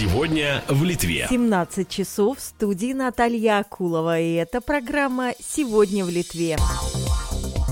Сегодня в Литве. 17 часов в студии Наталья Акулова. И это программа «Сегодня в Литве».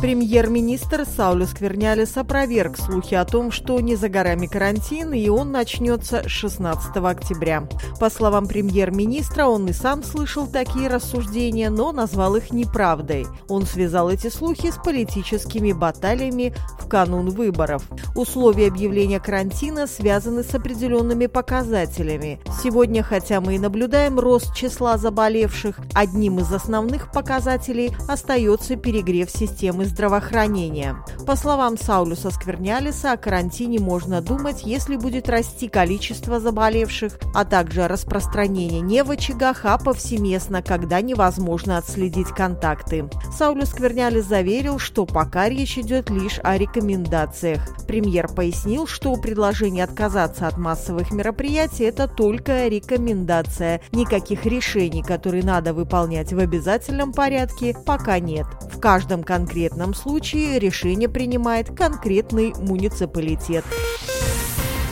Премьер-министр Саулю Сквернялис опроверг слухи о том, что не за горами карантин, и он начнется 16 октября. По словам премьер-министра, он и сам слышал такие рассуждения, но назвал их неправдой. Он связал эти слухи с политическими баталиями в канун выборов. Условия объявления карантина связаны с определенными показателями. Сегодня, хотя мы и наблюдаем рост числа заболевших, одним из основных показателей остается перегрев системы здравоохранения. По словам Саулюса Сквернялиса, о карантине можно думать, если будет расти количество заболевших, а также распространение не в очагах, а повсеместно, когда невозможно отследить контакты. Саулюс Сквернялис заверил, что пока речь идет лишь о рекомендациях. Премьер пояснил, что предложение отказаться от массовых мероприятий – это только рекомендация. Никаких решений, которые надо выполнять в обязательном порядке, пока нет. В каждом конкретном конкретном случае решение принимает конкретный муниципалитет.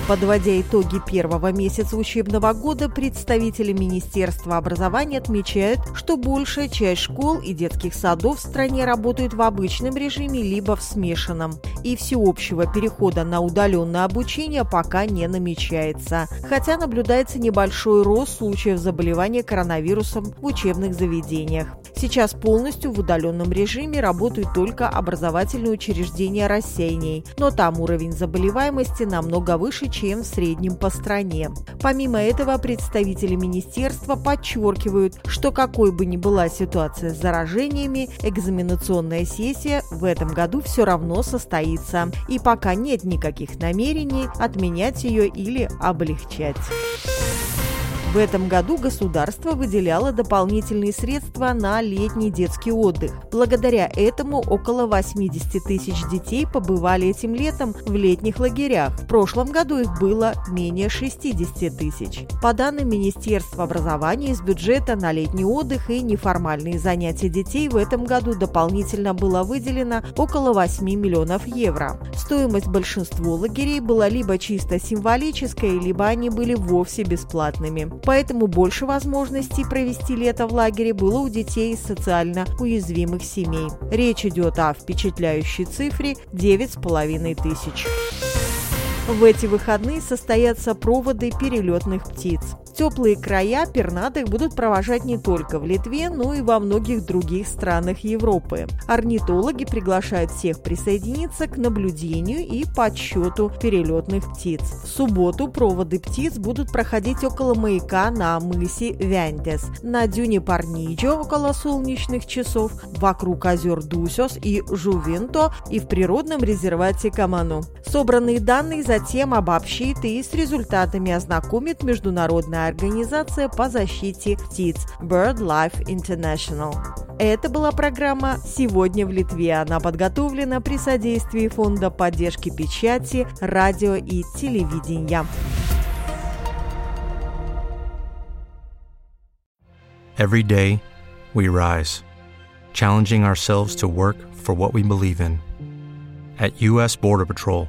Подводя итоги первого месяца учебного года, представители Министерства образования отмечают, что большая часть школ и детских садов в стране работают в обычном режиме либо в смешанном. И всеобщего перехода на удаленное обучение пока не намечается. Хотя наблюдается небольшой рост случаев заболевания коронавирусом в учебных заведениях. Сейчас полностью в удаленном режиме работают только образовательные учреждения рассеяний, но там уровень заболеваемости намного выше, чем в среднем по стране. Помимо этого, представители министерства подчеркивают, что какой бы ни была ситуация с заражениями, экзаменационная сессия в этом году все равно состоится, и пока нет никаких намерений отменять ее или облегчать. В этом году государство выделяло дополнительные средства на летний детский отдых. Благодаря этому около 80 тысяч детей побывали этим летом в летних лагерях. В прошлом году их было менее 60 тысяч. По данным Министерства образования, из бюджета на летний отдых и неформальные занятия детей в этом году дополнительно было выделено около 8 миллионов евро. Стоимость большинства лагерей была либо чисто символической, либо они были вовсе бесплатными поэтому больше возможностей провести лето в лагере было у детей из социально уязвимых семей. Речь идет о впечатляющей цифре 9,5 тысяч. В эти выходные состоятся проводы перелетных птиц теплые края пернатых будут провожать не только в Литве, но и во многих других странах Европы. Орнитологи приглашают всех присоединиться к наблюдению и подсчету перелетных птиц. В субботу проводы птиц будут проходить около маяка на мысе Вянтес, на дюне Парниджо около солнечных часов, вокруг озер Дусёс и Жувенто и в природном резервате Каману. Собранные данные затем обобщит и с результатами ознакомит Международная организация по защите птиц BirdLife International. Это была программа «Сегодня в Литве». Она подготовлена при содействии Фонда поддержки печати, радио и телевидения. Every day, we rise, challenging ourselves to work for what we believe in. At U.S. Border Patrol,